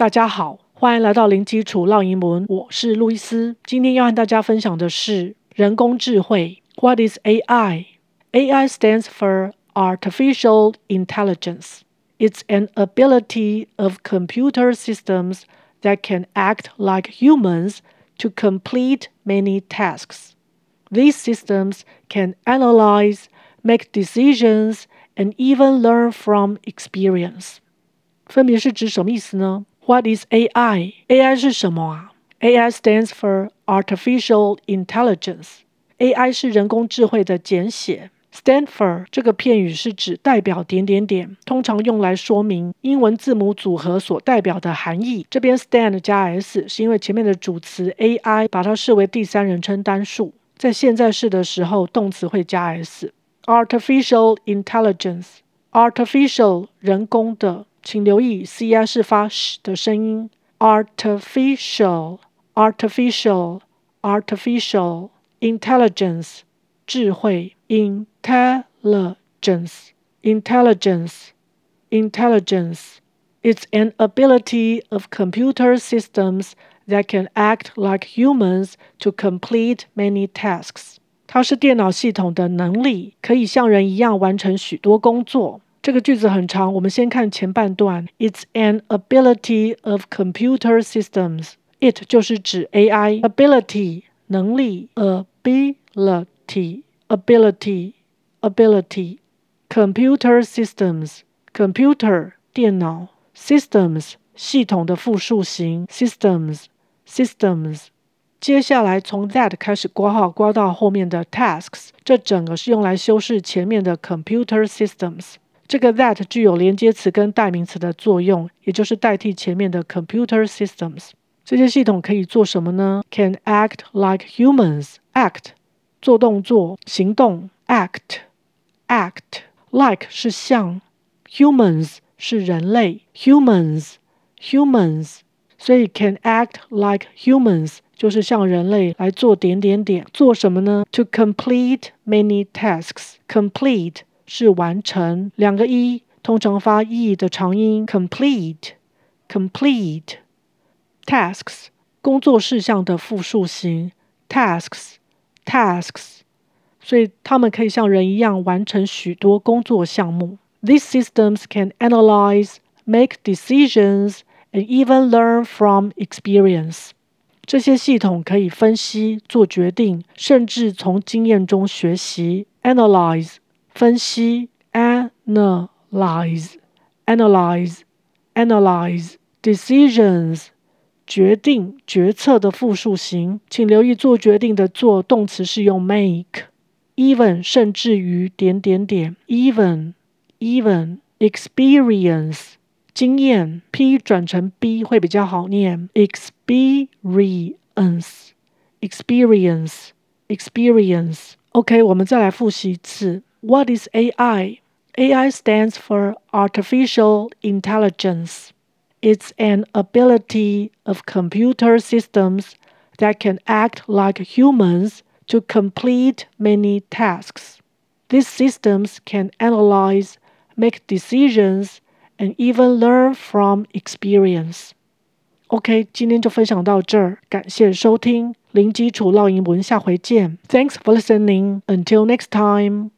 大家好，欢迎来到零基础溜英文，我是路易斯。今天要和大家分享的是人工智慧。What is AI? AI stands for Artificial Intelligence. It's an ability of computer systems that can act like humans to complete many tasks. These systems can analyze, make decisions, and even learn from experience. 分别是指什么意思呢？？What is AI? AI 是什么啊？AI stands for Artificial Intelligence. AI 是人工智慧的简写。Stand for 这个片语是指代表点点点，通常用来说明英文字母组合所代表的含义。这边 stand 加 s 是因为前面的主词 AI 把它视为第三人称单数，在现在式的时候动词会加 s。Artificial Intelligence，Artificial 人工的。请留意 c i 是发 sh 的声音，artificial，artificial，artificial intelligence 智慧，intelligence，intelligence，intelligence。It's an ability of computer systems that can act like humans to complete many tasks。它是电脑系统的能力，可以像人一样完成许多工作。 这个句子很长，我们先看前半段。It's an ability of computer systems. It 就是指 AI ability 能力，ability ability ability computer systems computer 电脑 systems 系统的复数形 systems systems。接下来从 that 开始挂号，挂到后面的 tasks，这整个是用来修饰前面的 computer systems。 这个 that 具有连接词跟代名词的作用，也就是代替前面的 computer systems。这些系统可以做什么呢？Can act like humans. Act 做动作、行动。Act act like 是像，humans 是人类，humans humans。所以 can act like humans 就是像人类来做点点点，做什么呢？To complete many tasks. Complete 是完成两个一，通常发 e 的长音，complete，complete tasks 工作事项的复数形，tasks，tasks，所以他们可以像人一样完成许多工作项目。These systems can analyze, make decisions, and even learn from experience。这些系统可以分析、做决定，甚至从经验中学习。Analyze。 分析，analyze，analyze，analyze decisions，决定、决策的复数形，请留意做决定的做动词是用 make，even 甚至于点点点，even，even experience 经验，p 转成 b 会比较好念，experience，experience，experience。OK，我们再来复习一次。 what is AI? AI stands for Artificial Intelligence. It's an ability of computer systems that can act like humans to complete many tasks. These systems can analyze, make decisions, and even learn from experience. OK，今天就分享到这儿，感谢收听零基础溜英文，下回见。Thanks for listening. Until next time.